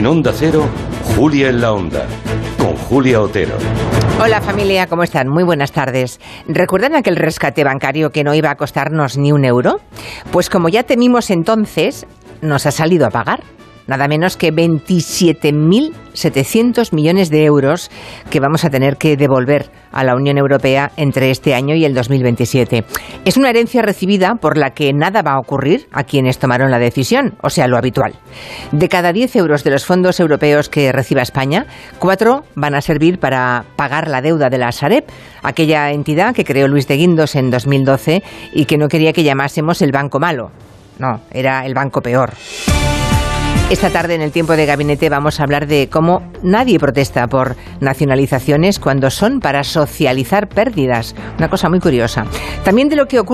En Onda Cero, Julia en la Onda, con Julia Otero. Hola familia, ¿cómo están? Muy buenas tardes. ¿Recuerdan aquel rescate bancario que no iba a costarnos ni un euro? Pues como ya temimos entonces, nos ha salido a pagar nada menos que 27.700 millones de euros que vamos a tener que devolver a la Unión Europea entre este año y el 2027. Es una herencia recibida por la que nada va a ocurrir a quienes tomaron la decisión, o sea, lo habitual. De cada 10 euros de los fondos europeos que reciba España, 4 van a servir para pagar la deuda de la Sareb, aquella entidad que creó Luis de Guindos en 2012 y que no quería que llamásemos el banco malo. No, era el banco peor. Esta tarde en el tiempo de gabinete vamos a hablar de cómo nadie protesta por nacionalizaciones cuando son para socializar pérdidas. Una cosa muy curiosa. También de lo que ocurre